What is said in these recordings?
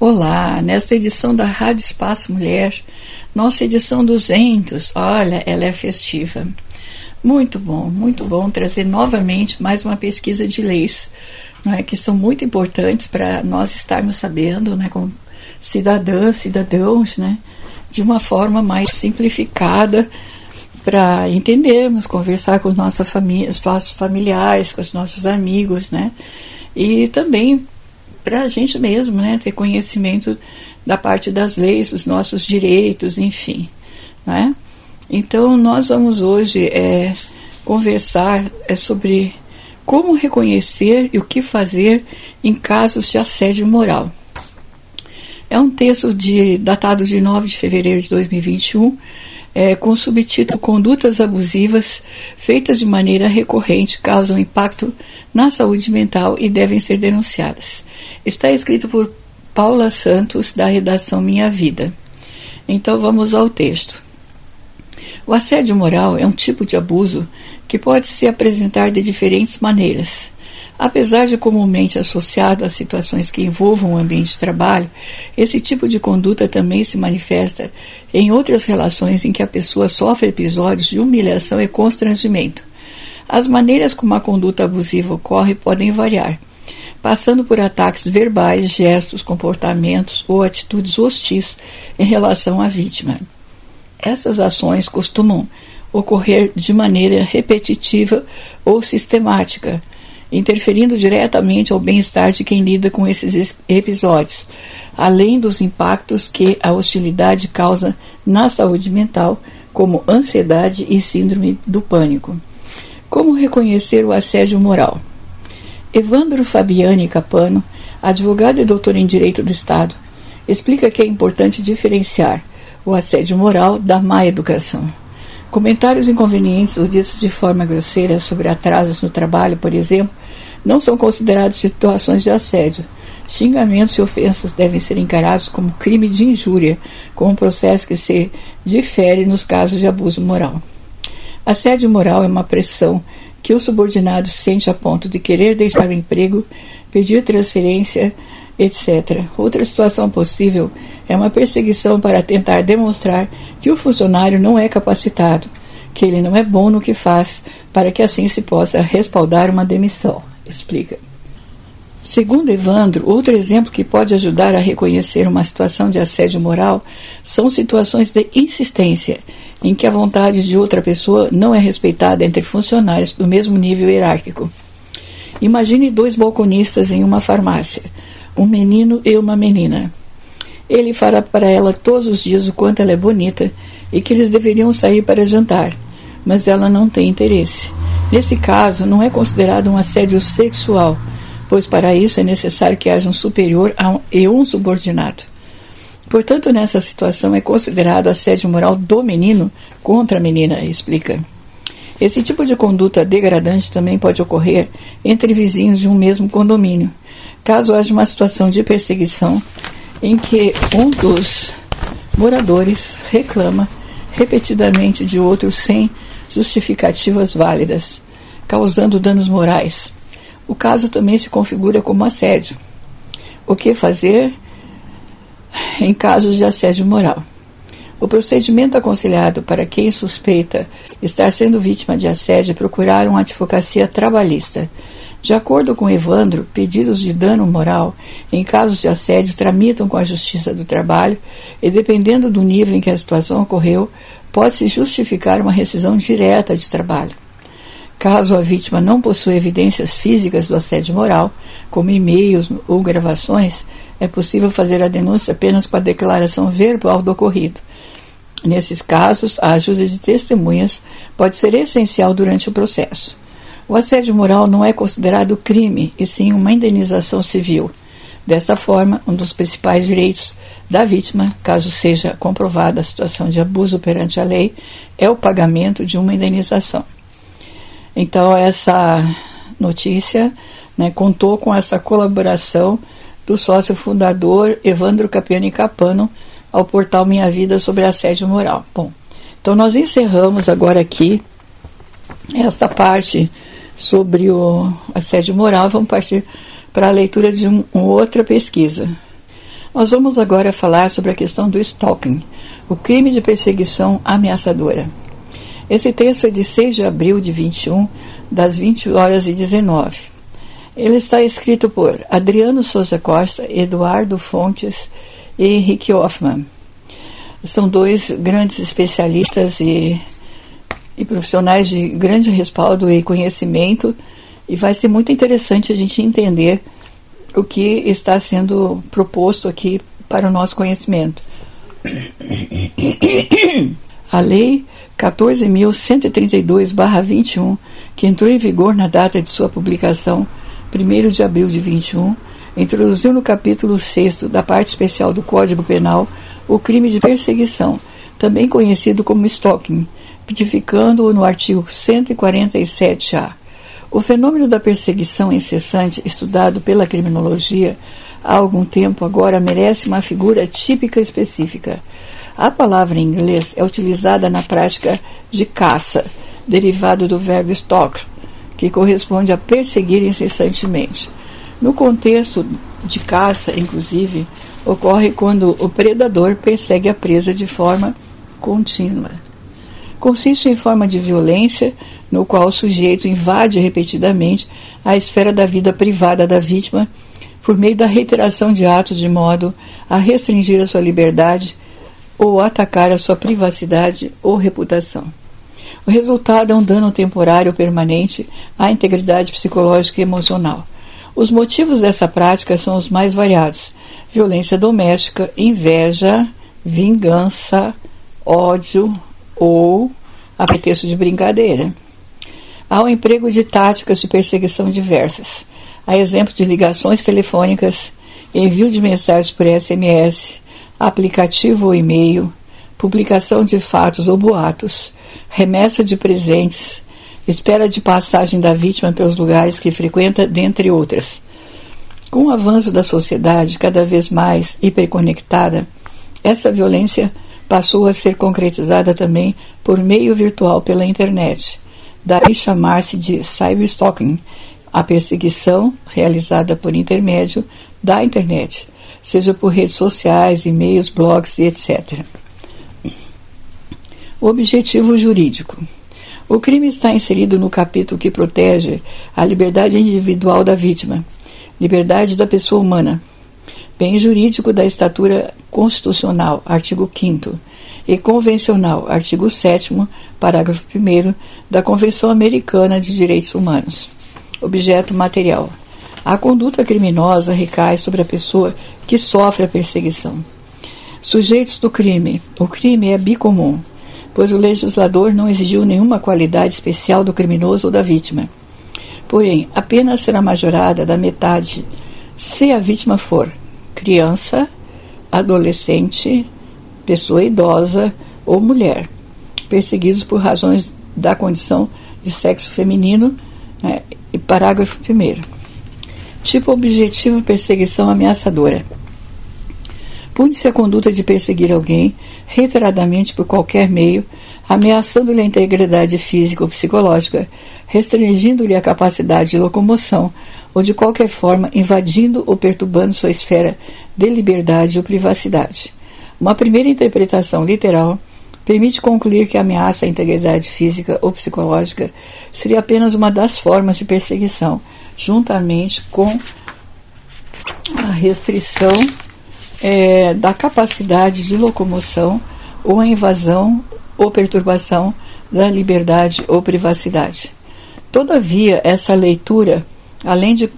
Olá, nesta edição da Rádio Espaço Mulher, nossa edição 200, olha, ela é festiva. Muito bom, muito bom trazer novamente mais uma pesquisa de leis, não é, que são muito importantes para nós estarmos sabendo, né, como cidadãs, cidadãos, né, de uma forma mais simplificada para entendermos, conversar com nossa família, os nossos familiares, com os nossos amigos, né, e também para a gente mesmo, né, ter conhecimento da parte das leis, dos nossos direitos, enfim, né? Então nós vamos hoje é, conversar é, sobre como reconhecer e o que fazer em casos de assédio moral. É um texto de, datado de 9 de fevereiro de 2021, é, com o subtítulo Condutas abusivas feitas de maneira recorrente causam impacto na saúde mental e devem ser denunciadas. Está escrito por Paula Santos, da redação Minha Vida. Então vamos ao texto. O assédio moral é um tipo de abuso que pode se apresentar de diferentes maneiras. Apesar de comumente associado a situações que envolvam o ambiente de trabalho, esse tipo de conduta também se manifesta em outras relações em que a pessoa sofre episódios de humilhação e constrangimento. As maneiras como a conduta abusiva ocorre podem variar passando por ataques verbais, gestos, comportamentos ou atitudes hostis em relação à vítima. Essas ações costumam ocorrer de maneira repetitiva ou sistemática, interferindo diretamente ao bem-estar de quem lida com esses episódios, além dos impactos que a hostilidade causa na saúde mental, como ansiedade e síndrome do pânico. Como reconhecer o assédio moral? Evandro Fabiani Capano, advogado e doutor em Direito do Estado, explica que é importante diferenciar o assédio moral da má educação. Comentários inconvenientes ou ditos de forma grosseira sobre atrasos no trabalho, por exemplo, não são considerados situações de assédio. Xingamentos e ofensas devem ser encarados como crime de injúria, com um processo que se difere nos casos de abuso moral. Assédio moral é uma pressão que o subordinado sente a ponto de querer deixar o emprego, pedir transferência, etc. Outra situação possível é uma perseguição para tentar demonstrar que o funcionário não é capacitado, que ele não é bom no que faz, para que assim se possa respaldar uma demissão. Explica. Segundo Evandro, outro exemplo que pode ajudar a reconhecer uma situação de assédio moral são situações de insistência em que a vontade de outra pessoa não é respeitada entre funcionários do mesmo nível hierárquico. Imagine dois balconistas em uma farmácia, um menino e uma menina. Ele fará para ela todos os dias o quanto ela é bonita e que eles deveriam sair para jantar, mas ela não tem interesse. Nesse caso, não é considerado um assédio sexual, pois para isso é necessário que haja um superior e um subordinado. Portanto, nessa situação é considerado assédio moral do menino contra a menina, explica. Esse tipo de conduta degradante também pode ocorrer entre vizinhos de um mesmo condomínio, caso haja uma situação de perseguição em que um dos moradores reclama repetidamente de outro sem justificativas válidas, causando danos morais. O caso também se configura como assédio. O que fazer? em casos de assédio moral. O procedimento aconselhado para quem suspeita estar sendo vítima de assédio é procurar uma advocacia trabalhista. De acordo com Evandro, pedidos de dano moral em casos de assédio tramitam com a Justiça do Trabalho e, dependendo do nível em que a situação ocorreu, pode-se justificar uma rescisão direta de trabalho. Caso a vítima não possua evidências físicas do assédio moral, como e-mails ou gravações, é possível fazer a denúncia apenas com a declaração verbal do ocorrido. Nesses casos, a ajuda de testemunhas pode ser essencial durante o processo. O assédio moral não é considerado crime, e sim uma indenização civil. Dessa forma, um dos principais direitos da vítima, caso seja comprovada a situação de abuso perante a lei, é o pagamento de uma indenização. Então, essa notícia né, contou com essa colaboração do sócio fundador Evandro Capiani Capano ao portal Minha Vida sobre assédio moral. Bom, então nós encerramos agora aqui esta parte sobre o assédio moral. Vamos partir para a leitura de um, uma outra pesquisa. Nós vamos agora falar sobre a questão do stalking, o crime de perseguição ameaçadora. Esse texto é de 6 de abril de 21, das 20 horas e 19. Ele está escrito por Adriano Souza Costa, Eduardo Fontes e Henrique Hoffman. São dois grandes especialistas e, e profissionais de grande respaldo e conhecimento, e vai ser muito interessante a gente entender o que está sendo proposto aqui para o nosso conhecimento. A Lei 14.132-21, que entrou em vigor na data de sua publicação, 1 de abril de 21, introduziu no capítulo 6 da parte especial do Código Penal o crime de perseguição, também conhecido como stalking, tipificando-o no artigo 147-A. O fenômeno da perseguição incessante, estudado pela criminologia há algum tempo, agora merece uma figura típica específica. A palavra em inglês é utilizada na prática de caça, derivado do verbo stalk, que corresponde a perseguir incessantemente. No contexto de caça, inclusive, ocorre quando o predador persegue a presa de forma contínua. Consiste em forma de violência no qual o sujeito invade repetidamente a esfera da vida privada da vítima por meio da reiteração de atos de modo a restringir a sua liberdade ou atacar a sua privacidade ou reputação. O resultado é um dano temporário permanente à integridade psicológica e emocional. Os motivos dessa prática são os mais variados: violência doméstica, inveja, vingança, ódio ou a pretexto de brincadeira. Há o emprego de táticas de perseguição diversas. Há exemplo de ligações telefônicas, envio de mensagens por SMS, aplicativo ou e-mail, publicação de fatos ou boatos, remessa de presentes, espera de passagem da vítima pelos lugares que frequenta, dentre outras. Com o avanço da sociedade cada vez mais hiperconectada, essa violência passou a ser concretizada também por meio virtual pela internet daí chamar-se de cyberstalking, a perseguição realizada por intermédio da internet, seja por redes sociais, e-mails, blogs e etc. O objetivo jurídico. O crime está inserido no capítulo que protege a liberdade individual da vítima, liberdade da pessoa humana, bem jurídico da estatura constitucional, artigo 5 e convencional, artigo 7 parágrafo 1 da Convenção Americana de Direitos Humanos. Objeto material. A conduta criminosa recai sobre a pessoa que sofre a perseguição. Sujeitos do crime. O crime é bicomum, pois o legislador não exigiu nenhuma qualidade especial do criminoso ou da vítima. Porém, a pena será majorada da metade se a vítima for criança, adolescente, pessoa idosa ou mulher, perseguidos por razões da condição de sexo feminino, né, parágrafo 1. Tipo objetivo perseguição ameaçadora. Pune-se a conduta de perseguir alguém reiteradamente por qualquer meio, ameaçando-lhe a integridade física ou psicológica, restringindo-lhe a capacidade de locomoção ou de qualquer forma invadindo ou perturbando sua esfera de liberdade ou privacidade. Uma primeira interpretação literal permite concluir que a ameaça à integridade física ou psicológica seria apenas uma das formas de perseguição, juntamente com a restrição é, da capacidade de locomoção ou a invasão ou perturbação da liberdade ou privacidade. Todavia, essa leitura, além de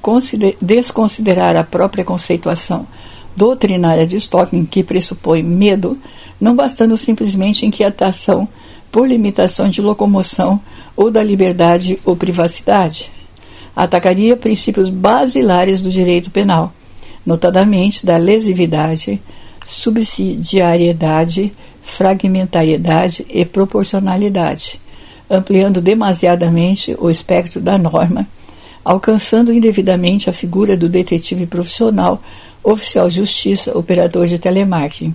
desconsiderar a própria conceituação doutrinária de Stocking, que pressupõe medo, não bastando simplesmente inquietação por limitação de locomoção ou da liberdade ou privacidade. Atacaria princípios basilares do direito penal, notadamente da lesividade, subsidiariedade, fragmentariedade e proporcionalidade, ampliando demasiadamente o espectro da norma, alcançando indevidamente a figura do detetive profissional oficial de justiça, operador de telemarketing,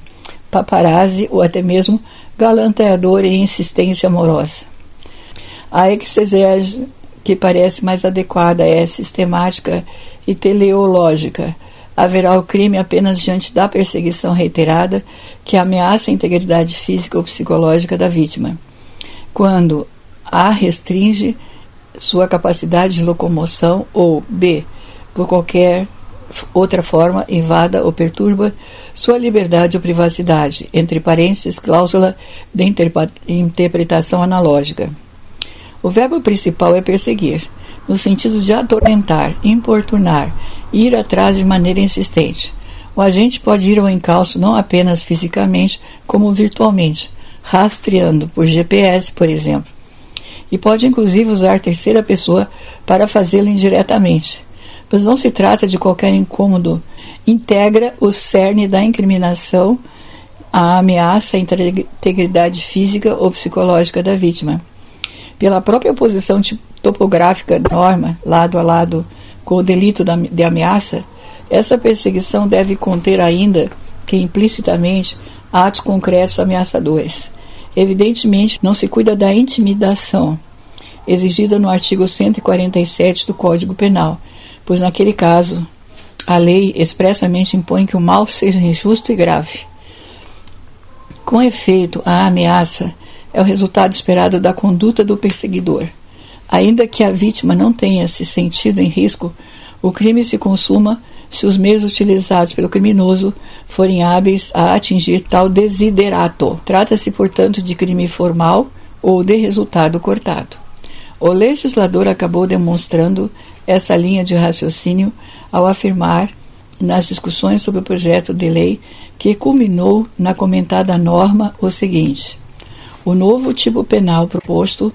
paparazzi ou até mesmo galanteador e insistência amorosa. A exegese que parece mais adequada é sistemática e teleológica, haverá o crime apenas diante da perseguição reiterada que ameaça a integridade física ou psicológica da vítima, quando a restringe sua capacidade de locomoção ou b por qualquer outra forma invada ou perturba sua liberdade ou privacidade, entre parênteses, cláusula de interpretação analógica. O verbo principal é perseguir, no sentido de atormentar, importunar, ir atrás de maneira insistente. O agente pode ir ao encalço não apenas fisicamente, como virtualmente, rastreando por GPS, por exemplo. E pode inclusive usar terceira pessoa para fazê-lo indiretamente. Mas não se trata de qualquer incômodo. Integra o cerne da incriminação, a ameaça à integridade física ou psicológica da vítima. Pela própria posição topográfica da norma, lado a lado com o delito de ameaça, essa perseguição deve conter ainda que implicitamente atos concretos ameaçadores. Evidentemente, não se cuida da intimidação exigida no artigo 147 do Código Penal, pois naquele caso a lei expressamente impõe que o mal seja injusto e grave. Com efeito, a ameaça é o resultado esperado da conduta do perseguidor. Ainda que a vítima não tenha se sentido em risco, o crime se consuma se os meios utilizados pelo criminoso forem hábeis a atingir tal desiderato. Trata-se, portanto, de crime formal ou de resultado cortado. O legislador acabou demonstrando essa linha de raciocínio ao afirmar, nas discussões sobre o projeto de lei que culminou na comentada norma, o seguinte: o novo tipo penal proposto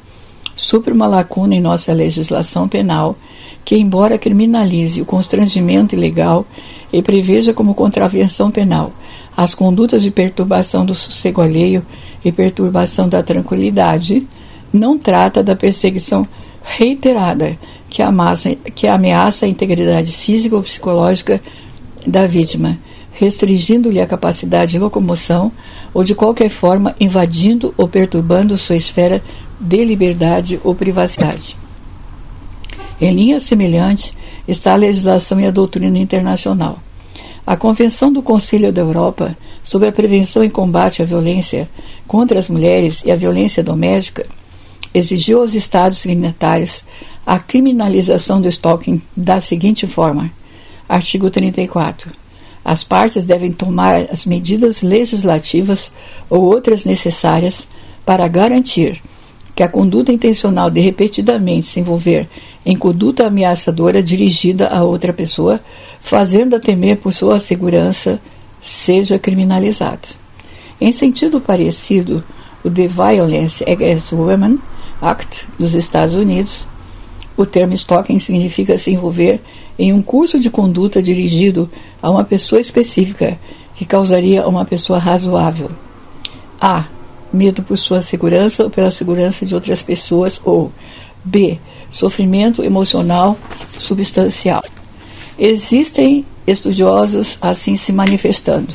supre uma lacuna em nossa legislação penal que, embora criminalize o constrangimento ilegal e preveja como contravenção penal as condutas de perturbação do sossego alheio e perturbação da tranquilidade, não trata da perseguição reiterada que, amassa, que ameaça a integridade física ou psicológica da vítima, restringindo-lhe a capacidade de locomoção ou de qualquer forma invadindo ou perturbando sua esfera de liberdade ou privacidade. Em linha semelhante está a legislação e a doutrina internacional. A Convenção do Conselho da Europa sobre a Prevenção e Combate à Violência contra as Mulheres e a Violência Doméstica exigiu aos Estados signatários a criminalização do stalking da seguinte forma: artigo 34. As partes devem tomar as medidas legislativas ou outras necessárias para garantir que a conduta intencional de repetidamente se envolver em conduta ameaçadora dirigida a outra pessoa, fazendo-a temer por sua segurança, seja criminalizado. Em sentido parecido, o The Violence Against Women Act dos Estados Unidos, o termo stalking significa se envolver em um curso de conduta dirigido a uma pessoa específica que causaria a uma pessoa razoável. A medo por sua segurança ou pela segurança de outras pessoas, ou B. Sofrimento emocional substancial. Existem estudiosos assim se manifestando.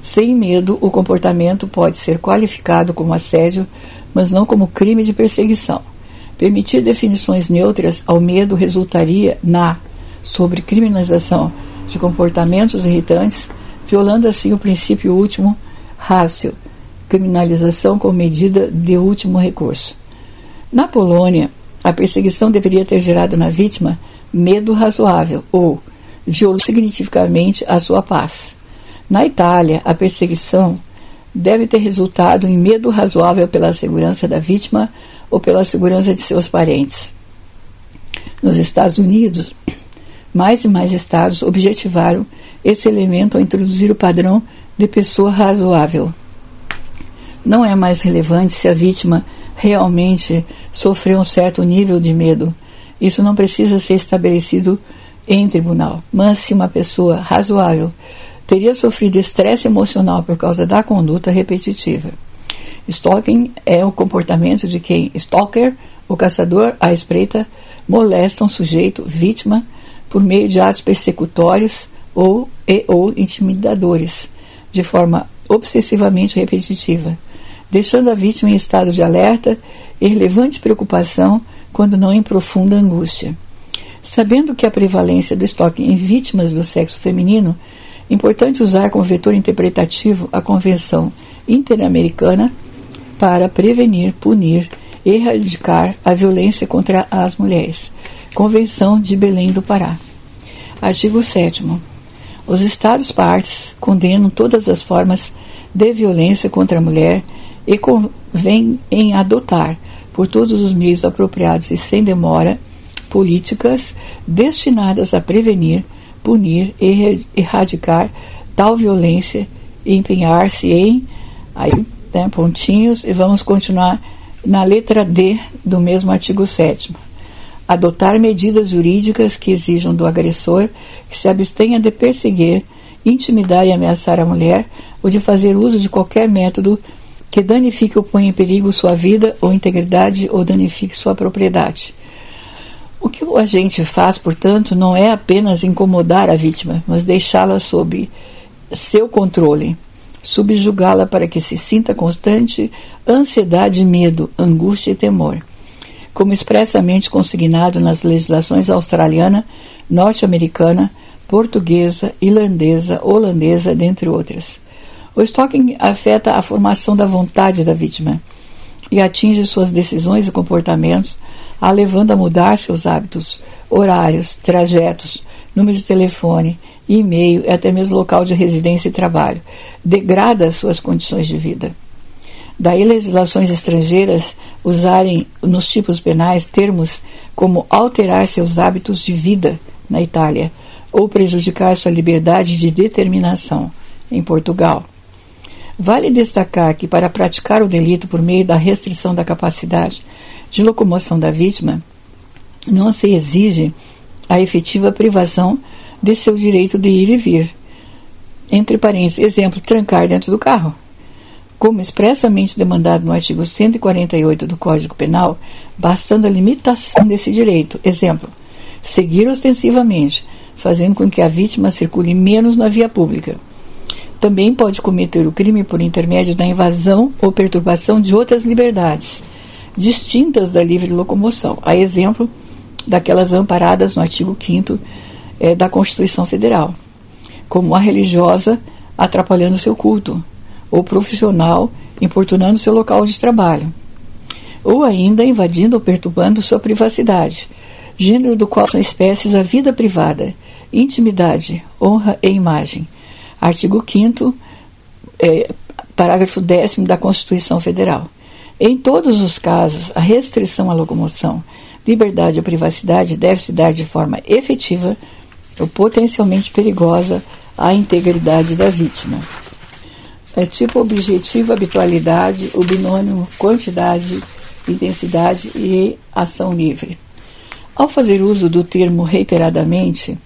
Sem medo, o comportamento pode ser qualificado como assédio, mas não como crime de perseguição. Permitir definições neutras ao medo resultaria na sobre criminalização de comportamentos irritantes, violando assim o princípio último, rácio, criminalização como medida de último recurso. Na Polônia, a perseguição deveria ter gerado na vítima medo razoável ou violou significativamente a sua paz. Na Itália, a perseguição deve ter resultado em medo razoável pela segurança da vítima ou pela segurança de seus parentes. Nos Estados Unidos, mais e mais estados objetivaram esse elemento ao introduzir o padrão de pessoa razoável não é mais relevante se a vítima realmente sofreu um certo nível de medo. Isso não precisa ser estabelecido em tribunal. Mas se uma pessoa razoável teria sofrido estresse emocional por causa da conduta repetitiva. Stalking é o comportamento de quem stalker, o caçador à espreita, molesta um sujeito vítima por meio de atos persecutórios ou e ou intimidadores, de forma obsessivamente repetitiva deixando a vítima em estado de alerta e relevante preocupação, quando não em profunda angústia. Sabendo que a prevalência do estoque em vítimas do sexo feminino, importante usar como vetor interpretativo a Convenção Interamericana para prevenir, punir e erradicar a violência contra as mulheres. Convenção de Belém do Pará. Artigo 7 Os Estados partes condenam todas as formas de violência contra a mulher e convém em adotar, por todos os meios apropriados e sem demora, políticas destinadas a prevenir, punir e erradicar tal violência e empenhar-se em aí, né, pontinhos e vamos continuar na letra D do mesmo artigo 7 adotar medidas jurídicas que exijam do agressor que se abstenha de perseguir, intimidar e ameaçar a mulher ou de fazer uso de qualquer método que danifique ou ponha em perigo sua vida ou integridade ou danifique sua propriedade. O que o agente faz, portanto, não é apenas incomodar a vítima, mas deixá-la sob seu controle, subjugá-la para que se sinta constante ansiedade, medo, angústia e temor, como expressamente consignado nas legislações australiana, norte-americana, portuguesa, irlandesa, holandesa, dentre outras. O stalking afeta a formação da vontade da vítima e atinge suas decisões e comportamentos, a levando a mudar seus hábitos, horários, trajetos, número de telefone, e-mail e até mesmo local de residência e trabalho. Degrada suas condições de vida. Daí legislações estrangeiras usarem nos tipos penais termos como alterar seus hábitos de vida na Itália ou prejudicar sua liberdade de determinação em Portugal. Vale destacar que, para praticar o delito por meio da restrição da capacidade de locomoção da vítima, não se exige a efetiva privação de seu direito de ir e vir. Entre parênteses, exemplo, trancar dentro do carro. Como expressamente demandado no artigo 148 do Código Penal, bastando a limitação desse direito. Exemplo, seguir ostensivamente, fazendo com que a vítima circule menos na via pública também pode cometer o crime por intermédio da invasão ou perturbação de outras liberdades, distintas da livre locomoção, a exemplo daquelas amparadas no artigo 5 é, da Constituição Federal, como a religiosa atrapalhando seu culto, ou profissional importunando seu local de trabalho, ou ainda invadindo ou perturbando sua privacidade, gênero do qual são espécies a vida privada, intimidade, honra e imagem artigo 5 é, parágrafo 10 da Constituição Federal. Em todos os casos, a restrição à locomoção, liberdade ou privacidade deve se dar de forma efetiva ou potencialmente perigosa à integridade da vítima. É tipo objetivo, habitualidade, o binômio quantidade, intensidade e ação livre. Ao fazer uso do termo reiteradamente,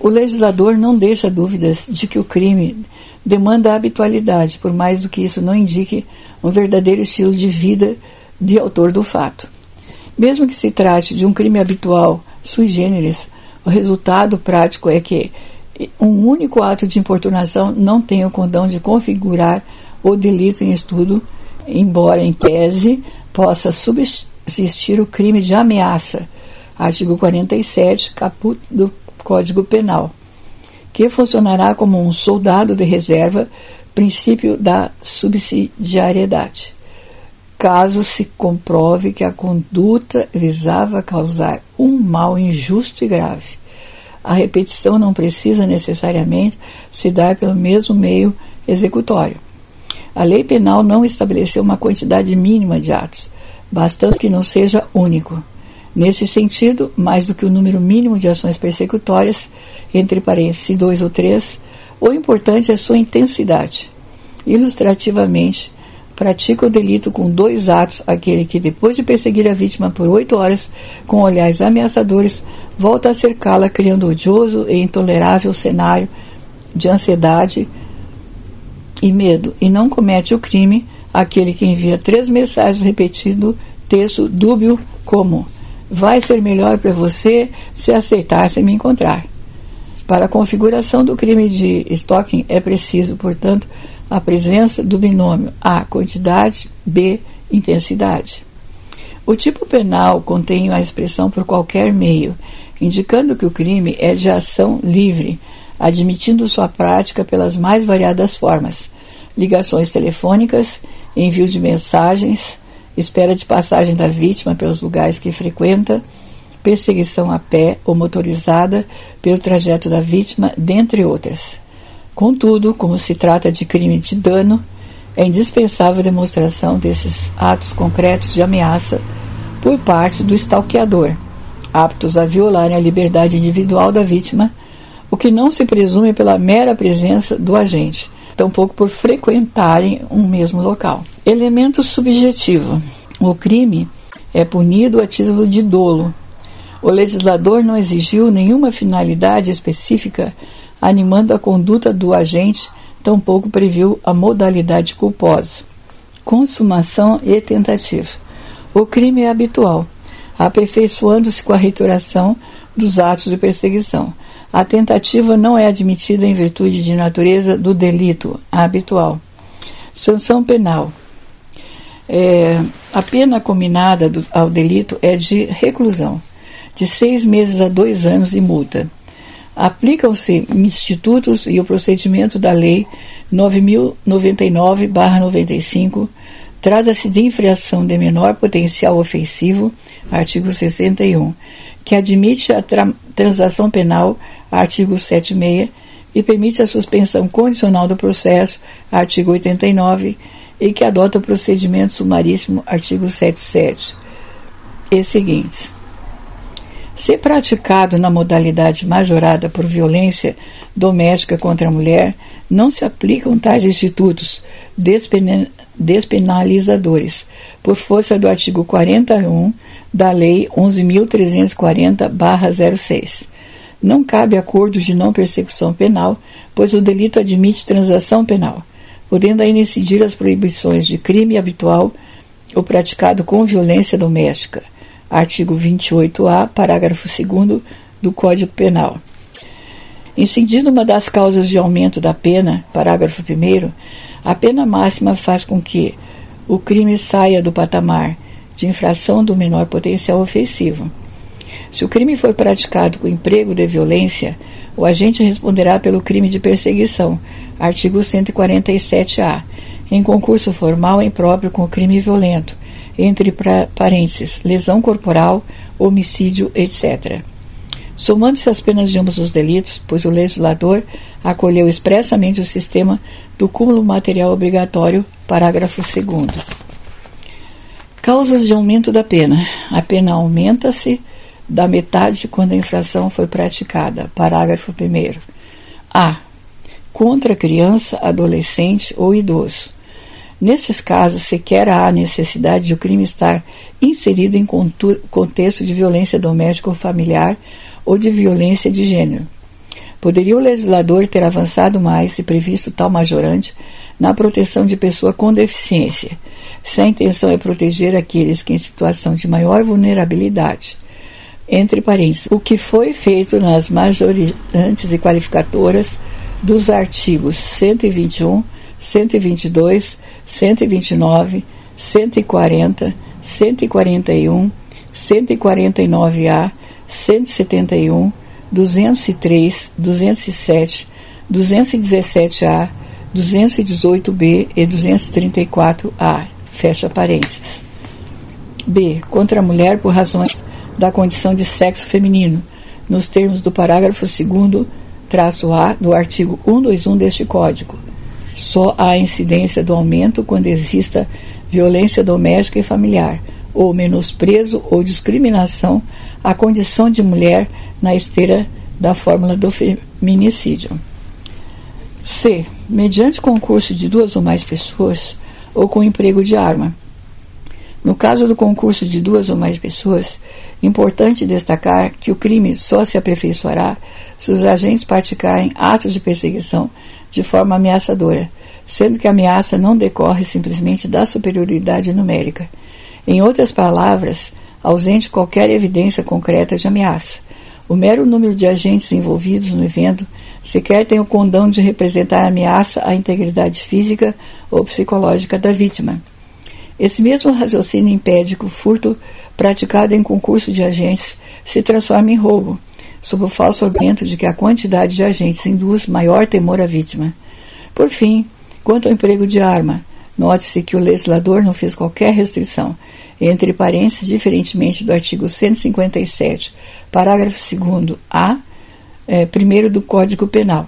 o legislador não deixa dúvidas de que o crime demanda habitualidade, por mais do que isso não indique um verdadeiro estilo de vida de autor do fato. Mesmo que se trate de um crime habitual sui generis, o resultado prático é que um único ato de importunação não tem o condão de configurar o delito em estudo, embora em tese possa subsistir o crime de ameaça. Artigo 47, caput do Código Penal, que funcionará como um soldado de reserva, princípio da subsidiariedade. Caso se comprove que a conduta visava causar um mal injusto e grave, a repetição não precisa necessariamente se dar pelo mesmo meio executório. A lei penal não estabeleceu uma quantidade mínima de atos, bastando que não seja único. Nesse sentido, mais do que o número mínimo de ações persecutórias, entre parênteses dois ou três, o importante é sua intensidade. Ilustrativamente, pratica o delito com dois atos aquele que, depois de perseguir a vítima por oito horas com olhares ameaçadores, volta a cercá-la, criando odioso e intolerável cenário de ansiedade e medo, e não comete o crime aquele que envia três mensagens repetindo texto dúbio como vai ser melhor para você se aceitar se me encontrar. Para a configuração do crime de stalking é preciso, portanto, a presença do binômio A, quantidade, B, intensidade. O tipo penal contém a expressão por qualquer meio, indicando que o crime é de ação livre, admitindo sua prática pelas mais variadas formas: ligações telefônicas, envio de mensagens, espera de passagem da vítima pelos lugares que frequenta, perseguição a pé ou motorizada pelo trajeto da vítima, dentre outras. Contudo, como se trata de crime de dano, é indispensável a demonstração desses atos concretos de ameaça por parte do stalkeador, aptos a violarem a liberdade individual da vítima, o que não se presume pela mera presença do agente, tampouco por frequentarem um mesmo local. Elemento subjetivo: o crime é punido a título de dolo. O legislador não exigiu nenhuma finalidade específica animando a conduta do agente, tampouco previu a modalidade culposa. Consumação e tentativa. O crime é habitual, aperfeiçoando-se com a reiteração dos atos de perseguição. A tentativa não é admitida em virtude de natureza do delito habitual. Sanção penal. É, a pena combinada do, ao delito é de reclusão, de seis meses a dois anos de multa. Aplicam-se institutos e o procedimento da Lei 9099-95 Trata-se de infração de menor potencial ofensivo, artigo 61, que admite a tra transação penal, artigo 76, e permite a suspensão condicional do processo, artigo 89, e que adota o procedimento sumaríssimo, artigo 77, e seguintes. Se praticado na modalidade majorada por violência doméstica contra a mulher, não se aplicam tais institutos despenalizadores, por força do artigo 41 da Lei 11.340-06. Não cabe acordo de não persecução penal, pois o delito admite transação penal, podendo ainda incidir as proibições de crime habitual ou praticado com violência doméstica artigo 28A, parágrafo 2 do Código Penal. Incidindo uma das causas de aumento da pena, parágrafo 1, a pena máxima faz com que o crime saia do patamar de infração do menor potencial ofensivo. Se o crime for praticado com emprego de violência, o agente responderá pelo crime de perseguição, artigo 147-A, em concurso formal impróprio com o crime violento, entre parênteses, lesão corporal, homicídio, etc. Somando-se as penas de ambos os delitos, pois o legislador acolheu expressamente o sistema do cúmulo material obrigatório, parágrafo 2. Causas de aumento da pena. A pena aumenta-se da metade quando a infração foi praticada, parágrafo 1. A. Contra criança, adolescente ou idoso. Nestes casos, sequer há necessidade de o crime estar inserido em contexto de violência doméstica ou familiar ou de violência de gênero. Poderia o legislador ter avançado mais se previsto tal majorante na proteção de pessoa com deficiência, se a intenção é proteger aqueles que em situação de maior vulnerabilidade. Entre parênteses, o que foi feito nas majorantes e qualificadoras dos artigos 121 122, 129, 140, 141, 149A, 171, 203, 207, 217A, 218B e 234A. Fecha parênteses. B. Contra a mulher por razões da condição de sexo feminino, nos termos do parágrafo 2 traço A do artigo 121 deste Código só há incidência do aumento quando exista violência doméstica e familiar, ou menosprezo ou discriminação à condição de mulher na esteira da fórmula do feminicídio. C. Mediante concurso de duas ou mais pessoas ou com emprego de arma. No caso do concurso de duas ou mais pessoas, importante destacar que o crime só se aperfeiçoará se os agentes praticarem atos de perseguição de forma ameaçadora, sendo que a ameaça não decorre simplesmente da superioridade numérica. Em outras palavras, ausente qualquer evidência concreta de ameaça. O mero número de agentes envolvidos no evento sequer tem o condão de representar ameaça à integridade física ou psicológica da vítima. Esse mesmo raciocínio impede que o furto praticado em concurso de agentes se transforme em roubo, sob o falso argumento de que a quantidade de agentes induz maior temor à vítima. Por fim, quanto ao emprego de arma, note-se que o legislador não fez qualquer restrição, entre parênteses, diferentemente do artigo 157, parágrafo 2 A, é, primeiro do Código Penal,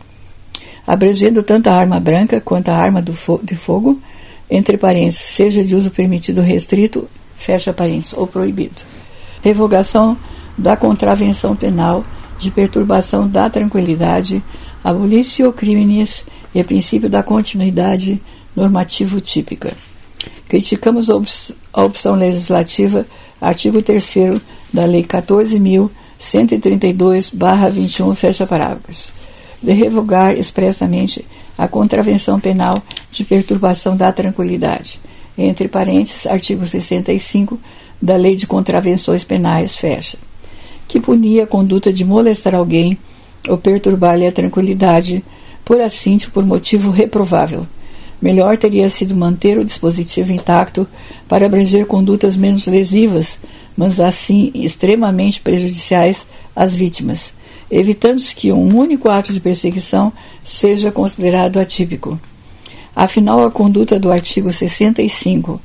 abrangendo tanto a arma branca quanto a arma fo de fogo, entre parênteses, seja de uso permitido restrito, fecha parênteses, ou proibido. Revogação da contravenção penal de perturbação da tranquilidade, abolício crimes e princípio da continuidade normativo típica. Criticamos a opção legislativa, artigo 3 da Lei 14.132-21, fecha parágrafos, de revogar expressamente a contravenção penal de perturbação da tranquilidade, entre parênteses, artigo 65 da Lei de Contravenções Penais, fecha que punia a conduta de molestar alguém ou perturbar-lhe a tranquilidade, por assim por motivo reprovável. Melhor teria sido manter o dispositivo intacto para abranger condutas menos lesivas, mas assim extremamente prejudiciais às vítimas, evitando-se que um único ato de perseguição seja considerado atípico. Afinal, a conduta do artigo 65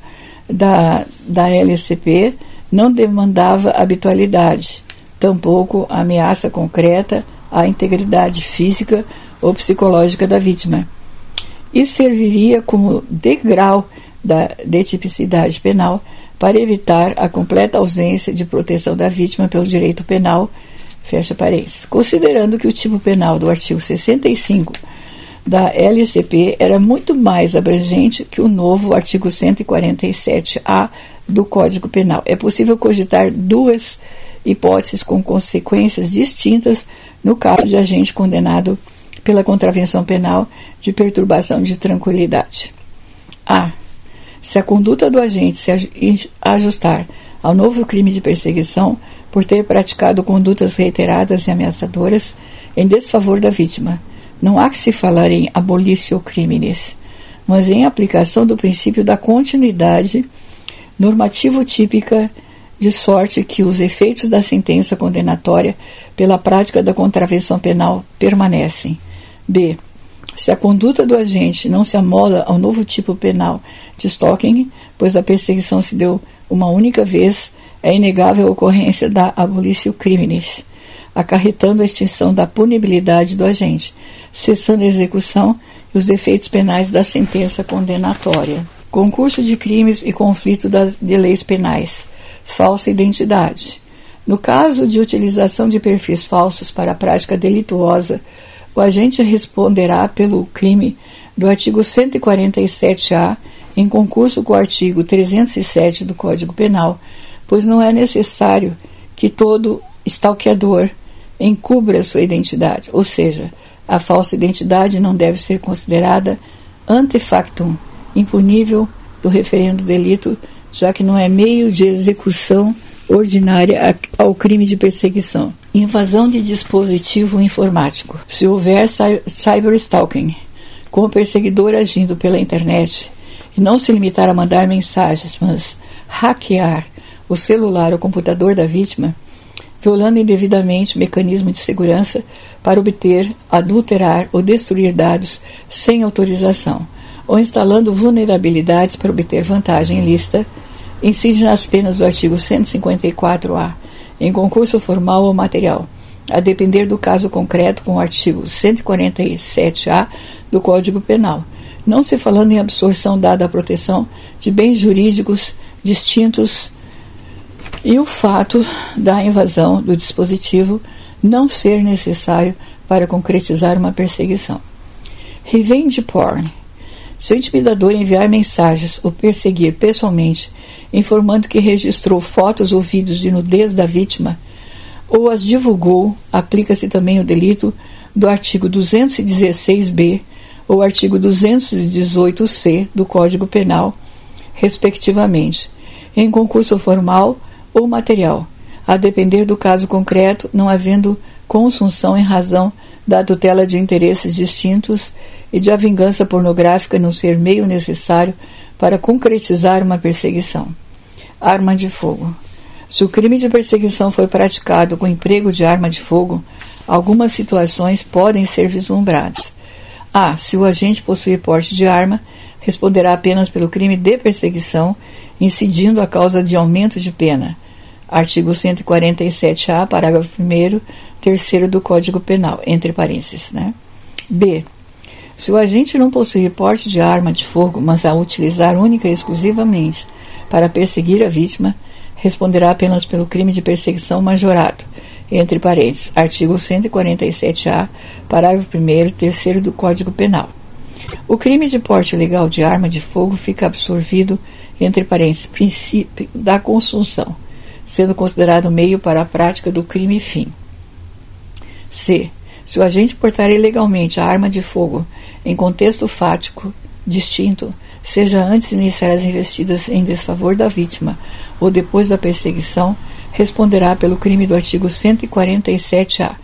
da, da LCP não demandava habitualidade, tampouco ameaça concreta à integridade física ou psicológica da vítima. E serviria como degrau da detipicidade penal para evitar a completa ausência de proteção da vítima pelo direito penal, fecha parênteses. Considerando que o tipo penal do artigo 65 da LCP era muito mais abrangente que o novo artigo 147-A do Código Penal. É possível cogitar duas hipóteses com consequências distintas no caso de agente condenado pela contravenção penal de perturbação de tranquilidade. A. Se a conduta do agente se ajustar ao novo crime de perseguição por ter praticado condutas reiteradas e ameaçadoras em desfavor da vítima, não há que se falar em abolício crimes, mas em aplicação do princípio da continuidade normativo típica de sorte que os efeitos da sentença condenatória pela prática da contravenção penal permanecem. B. Se a conduta do agente não se amola ao novo tipo penal de stalking, pois a perseguição se deu uma única vez, é inegável a ocorrência da abolicio criminis, acarretando a extinção da punibilidade do agente, cessando a execução e os efeitos penais da sentença condenatória. Concurso de crimes e conflito das, de leis penais falsa identidade. No caso de utilização de perfis falsos para a prática delituosa, o agente responderá pelo crime do artigo 147-A em concurso com o artigo 307 do Código Penal, pois não é necessário que todo stalkeador encubra sua identidade, ou seja, a falsa identidade não deve ser considerada antefactum, impunível do referendo delito já que não é meio de execução ordinária ao crime de perseguição. Invasão de dispositivo informático. Se houver cyberstalking, com o perseguidor agindo pela internet, e não se limitar a mandar mensagens, mas hackear o celular ou computador da vítima, violando indevidamente o mecanismo de segurança para obter, adulterar ou destruir dados sem autorização ou instalando vulnerabilidades para obter vantagem ilícita, incide nas penas do artigo 154-A, em concurso formal ou material, a depender do caso concreto com o artigo 147-A do Código Penal, não se falando em absorção dada à proteção de bens jurídicos distintos e o fato da invasão do dispositivo não ser necessário para concretizar uma perseguição. Revenge porn se o intimidador enviar mensagens ou perseguir pessoalmente, informando que registrou fotos ou vídeos de nudez da vítima, ou as divulgou, aplica-se também o delito do artigo 216b ou artigo 218c do Código Penal, respectivamente, em concurso formal ou material, a depender do caso concreto, não havendo consunção em razão da tutela de interesses distintos e de a vingança pornográfica não ser meio necessário para concretizar uma perseguição. Arma de fogo. Se o crime de perseguição foi praticado com emprego de arma de fogo, algumas situações podem ser vislumbradas. A. Se o agente possuir porte de arma, responderá apenas pelo crime de perseguição, incidindo a causa de aumento de pena. Artigo 147-A, parágrafo 1 terceiro do Código Penal, entre parênteses. Né? B. Se o agente não possuir porte de arma de fogo, mas a utilizar única e exclusivamente para perseguir a vítima, responderá apenas pelo crime de perseguição majorado, entre parênteses, artigo 147-A, parágrafo 1 terceiro do Código Penal. O crime de porte ilegal de arma de fogo fica absorvido, entre parênteses, princípio da consunção, sendo considerado meio para a prática do crime fim. C. Se o agente portar ilegalmente a arma de fogo em contexto fático distinto, seja antes de iniciar as investidas em desfavor da vítima ou depois da perseguição, responderá pelo crime do artigo 147-A,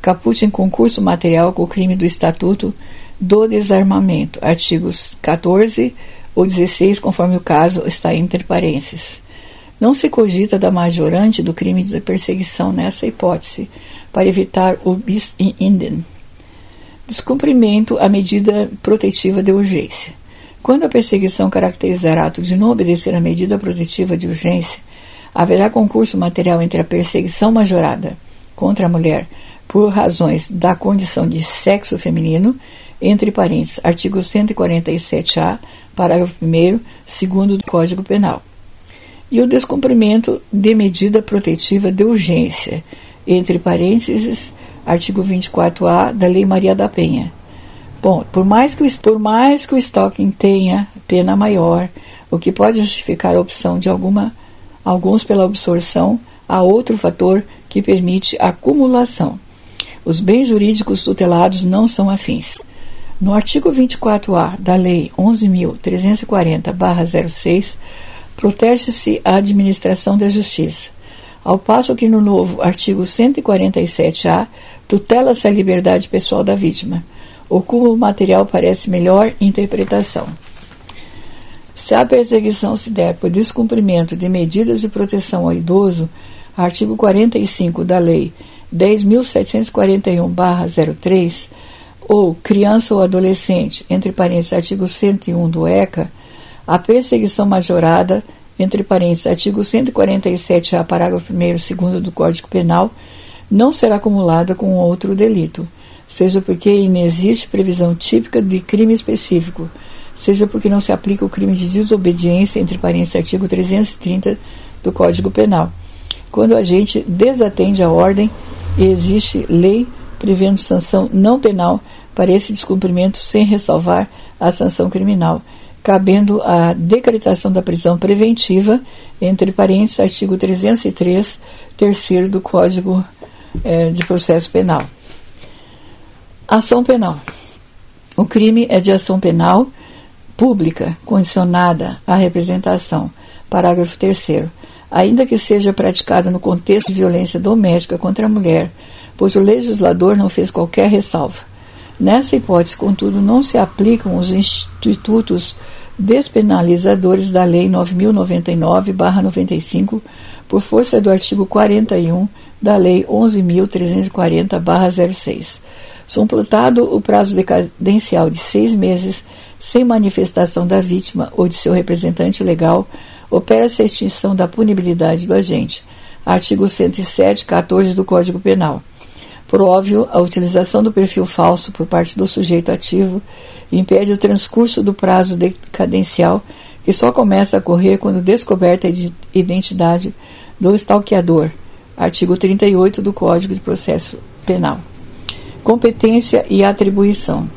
caput em concurso material com o crime do Estatuto do Desarmamento, artigos 14 ou 16, conforme o caso, está entre parênteses. Não se cogita da majorante do crime de perseguição nessa hipótese, para evitar o bis in idem. Descumprimento à medida protetiva de urgência. Quando a perseguição caracterizar ato de não obedecer à medida protetiva de urgência, haverá concurso material entre a perseguição majorada contra a mulher por razões da condição de sexo feminino, entre parênteses, artigo 147-A, parágrafo 1 segundo do Código Penal, e o descumprimento de medida protetiva de urgência, entre parênteses, artigo 24A da Lei Maria da Penha. Bom, por mais que o, por mais que o stalking tenha pena maior, o que pode justificar a opção de alguma, alguns pela absorção, há outro fator que permite acumulação. Os bens jurídicos tutelados não são afins. No artigo 24A da Lei 11.340-06, protege-se a administração da justiça ao passo que no novo artigo 147-A tutela-se a liberdade pessoal da vítima. O cúmulo material parece melhor interpretação. Se a perseguição se der por descumprimento de medidas de proteção ao idoso, artigo 45 da Lei 10.741-03, ou criança ou adolescente, entre parênteses, artigo 101 do ECA, a perseguição majorada entre parênteses, artigo 147-A, parágrafo 1 e 2 do Código Penal, não será acumulada com outro delito, seja porque inexiste previsão típica de crime específico, seja porque não se aplica o crime de desobediência, entre parênteses, artigo 330 do Código Penal. Quando o agente desatende a ordem e existe lei prevendo sanção não penal para esse descumprimento sem ressalvar a sanção criminal cabendo a decretação da prisão preventiva, entre parênteses, artigo 303, terceiro do Código é, de Processo Penal. Ação penal. O crime é de ação penal pública, condicionada à representação. Parágrafo 3 ainda que seja praticado no contexto de violência doméstica contra a mulher, pois o legislador não fez qualquer ressalva. Nessa hipótese, contudo, não se aplicam os institutos despenalizadores da Lei 9099-95, por força do artigo 41 da Lei 11.340-06. Supplantado o prazo decadencial de seis meses, sem manifestação da vítima ou de seu representante legal, opera-se a extinção da punibilidade do agente. Artigo 107, 14 do Código Penal. Por óbvio, a utilização do perfil falso por parte do sujeito ativo impede o transcurso do prazo decadencial, que só começa a correr quando descoberta a identidade do stalkeador. Artigo 38 do Código de Processo Penal. Competência e atribuição.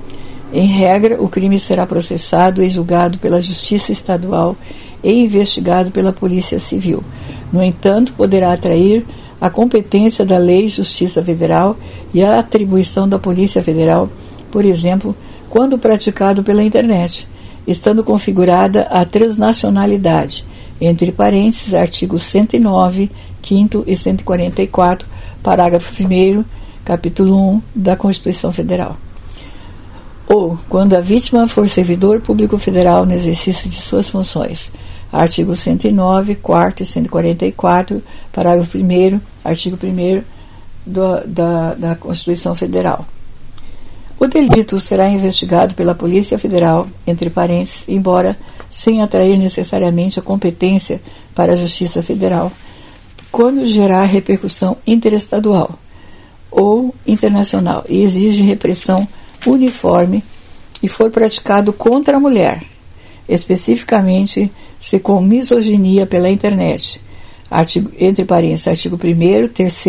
Em regra, o crime será processado e julgado pela Justiça Estadual e investigado pela Polícia Civil. No entanto, poderá atrair a competência da Lei e Justiça Federal e a atribuição da Polícia Federal, por exemplo, quando praticado pela internet, estando configurada a transnacionalidade, entre parênteses, artigos 109, 5 e 144, parágrafo 1 capítulo 1 da Constituição Federal. ou quando a vítima for servidor público federal no exercício de suas funções. Artigo 109, 4 e 144, parágrafo 1, artigo 1 da, da Constituição Federal. O delito será investigado pela Polícia Federal, entre parênteses, embora sem atrair necessariamente a competência para a Justiça Federal, quando gerar repercussão interestadual ou internacional e exige repressão uniforme e for praticado contra a mulher, especificamente se com misoginia pela internet. Artigo, entre parênteses, artigo 1 3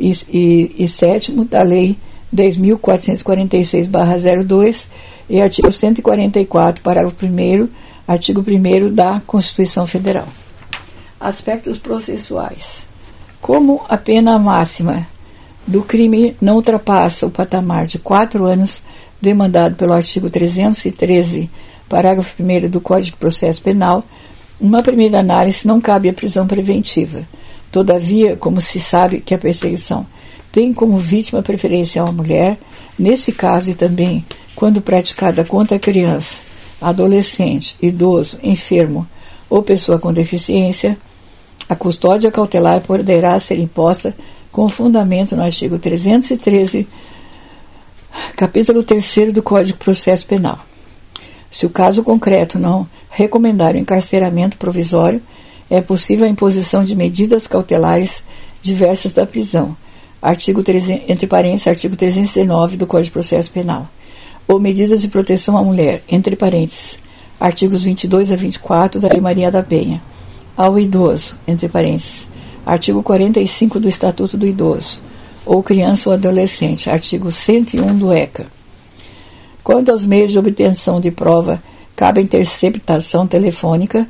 e, e, e 7 da Lei 10.446-02 e artigo 144, parágrafo 1 artigo 1 da Constituição Federal. Aspectos processuais. Como a pena máxima do crime não ultrapassa o patamar de quatro anos demandado pelo artigo 313, parágrafo 1 do Código de Processo Penal, uma primeira análise não cabe a prisão preventiva. Todavia, como se sabe que a perseguição tem como vítima preferencial a mulher, nesse caso e também quando praticada contra criança, adolescente, idoso, enfermo ou pessoa com deficiência, a custódia cautelar poderá ser imposta com fundamento no artigo 313, capítulo 3 do Código de Processo Penal. Se o caso concreto não recomendar o encarceramento provisório, é possível a imposição de medidas cautelares diversas da prisão, artigo 300, entre parênteses, artigo 309 do Código de Processo Penal, ou medidas de proteção à mulher, entre parênteses, artigos 22 a 24 da Lei Maria da Penha, ao idoso, entre parênteses, artigo 45 do Estatuto do Idoso, ou criança ou adolescente, artigo 101 do ECA. Quanto aos meios de obtenção de prova, cabe a interceptação telefônica,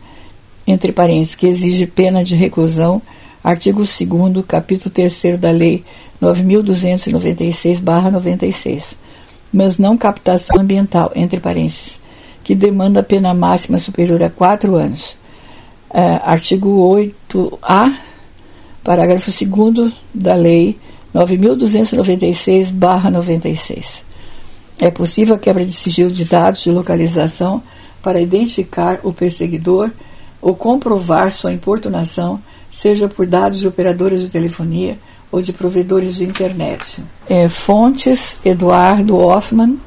entre parênteses, que exige pena de reclusão, artigo 2 capítulo 3 da Lei 9.296-96, mas não captação ambiental, entre parênteses, que demanda pena máxima superior a quatro anos. É, artigo 8A parágrafo 2 da Lei 9.296-96. É possível a quebra de sigilo de dados de localização para identificar o perseguidor ou comprovar sua importunação, seja por dados de operadoras de telefonia ou de provedores de internet. É, fontes: Eduardo Hoffman,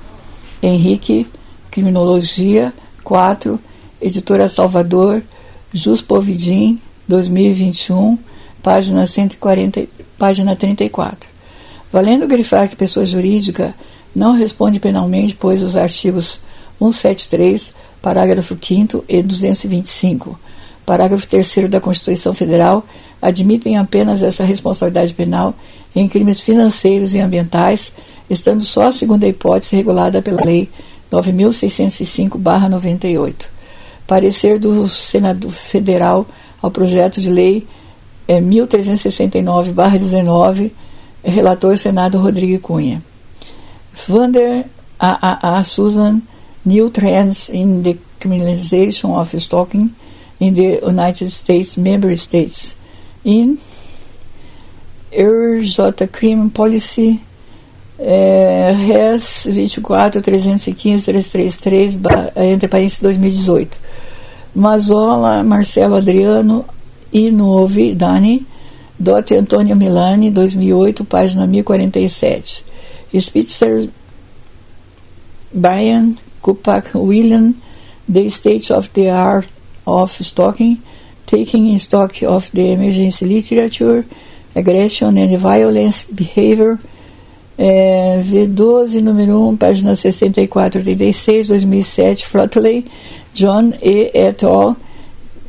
Henrique, Criminologia 4, Editora Salvador, Juspovidim, 2021 página 140, página 34. Valendo grifar que pessoa jurídica não responde penalmente, pois os artigos 173, parágrafo 5 e 225, parágrafo 3 da Constituição Federal admitem apenas essa responsabilidade penal em crimes financeiros e ambientais, estando só a segunda hipótese regulada pela Lei 9605-98. Parecer do Senado Federal ao projeto de lei é 1369-19, relator Senado Rodrigo Cunha. Vander AAA Susan, New Trends in the Criminalization of Stalking in the United States Member States. In RJ Crime Policy é, RES 24 315 333 entre parênteses 2018. Mazola, Marcelo Adriano, Inuovi Dani, Dot Antônio Milani, 2008, página 1047. Spitzer Brian Kupak William, The State of the Art of Stalking, Taking in Stock of the Emergency Literature, Aggression and Violence Behavior, é, V12, número 1, página 64, 36, 2007, Frotley, John E. et al.,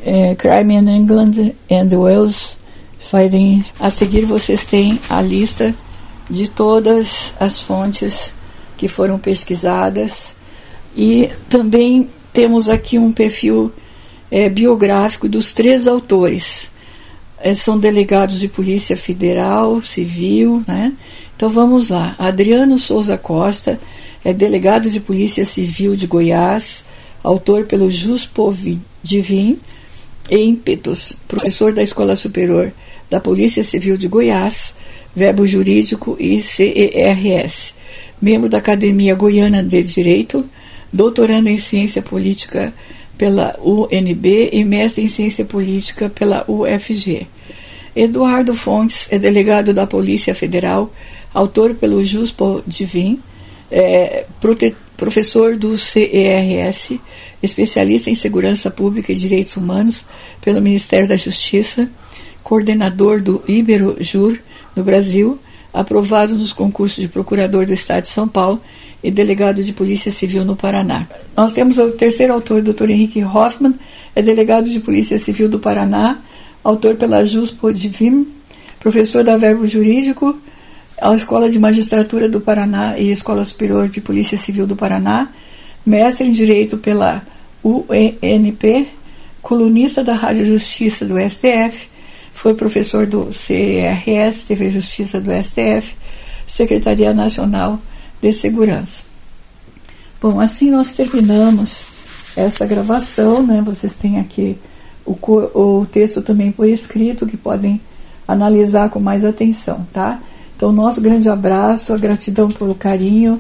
é, Crime in England and Wales Fighting. A seguir vocês têm a lista de todas as fontes que foram pesquisadas e também temos aqui um perfil é, biográfico dos três autores. É, são delegados de Polícia Federal, Civil, né? Então vamos lá. Adriano Souza Costa é delegado de Polícia Civil de Goiás, autor pelo Juspo Divin, e ímpetos, professor da Escola Superior da Polícia Civil de Goiás, Verbo Jurídico e CERS. membro da Academia Goiana de Direito, doutorando em Ciência Política pela UNB e mestre em Ciência Política pela UFG. Eduardo Fontes é delegado da Polícia Federal, autor pelo Juspo Divin, é, professor do CERS, especialista em segurança pública e direitos humanos pelo Ministério da Justiça, coordenador do Ibero Jur no Brasil, aprovado nos concursos de procurador do Estado de São Paulo e delegado de Polícia Civil no Paraná. Nós temos o terceiro autor, Dr. Henrique Hoffmann, é delegado de Polícia Civil do Paraná, autor pela JUSPO Divim, professor da Verbo Jurídico, a Escola de Magistratura do Paraná e Escola Superior de Polícia Civil do Paraná, mestre em Direito pela UENP, colunista da Rádio Justiça do STF, foi professor do CRS, TV Justiça do STF, Secretaria Nacional de Segurança. Bom, assim nós terminamos essa gravação, né? Vocês têm aqui o, o texto também por escrito que podem analisar com mais atenção, tá? Então, nosso grande abraço, a gratidão pelo carinho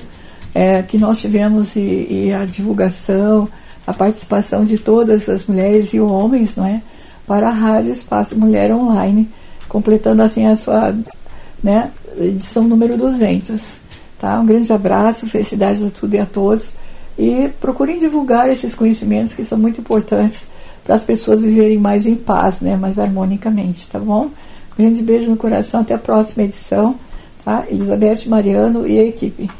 é, que nós tivemos e, e, a divulgação, a participação de todas as mulheres e homens, não é? Para a Rádio Espaço Mulher Online, completando assim a sua né, edição número 200. Tá? Um grande abraço, felicidades a tudo e a todos. E procurem divulgar esses conhecimentos que são muito importantes para as pessoas viverem mais em paz, né, mais harmonicamente, tá bom? Um grande beijo no coração, até a próxima edição. Tá? Elizabeth Mariano e a equipe.